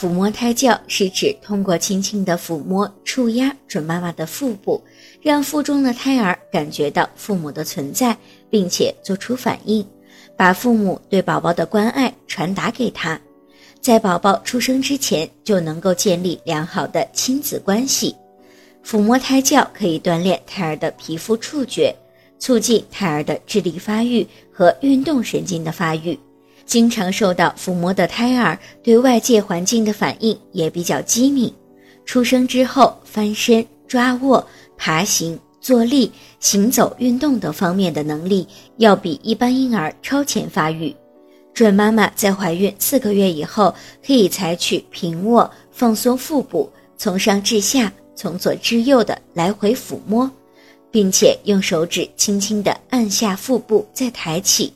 抚摸胎教是指通过轻轻的抚摸、触压准妈妈的腹部，让腹中的胎儿感觉到父母的存在，并且做出反应，把父母对宝宝的关爱传达给他，在宝宝出生之前就能够建立良好的亲子关系。抚摸胎教可以锻炼胎儿的皮肤触觉，促进胎儿的智力发育和运动神经的发育。经常受到抚摸的胎儿对外界环境的反应也比较机敏，出生之后翻身、抓握、爬行、坐立、行走、运动等方面的能力要比一般婴儿超前发育。准妈妈在怀孕四个月以后，可以采取平卧、放松腹部，从上至下、从左至右的来回抚摸，并且用手指轻轻地按下腹部，再抬起。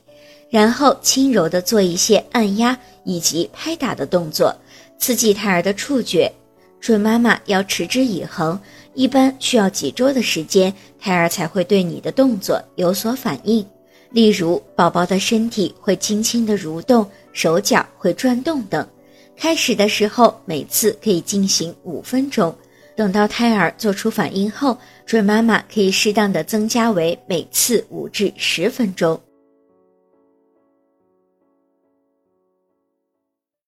然后轻柔地做一些按压以及拍打的动作，刺激胎儿的触觉。准妈妈要持之以恒，一般需要几周的时间，胎儿才会对你的动作有所反应。例如，宝宝的身体会轻轻地蠕动，手脚会转动等。开始的时候，每次可以进行五分钟。等到胎儿做出反应后，准妈妈可以适当的增加为每次五至十分钟。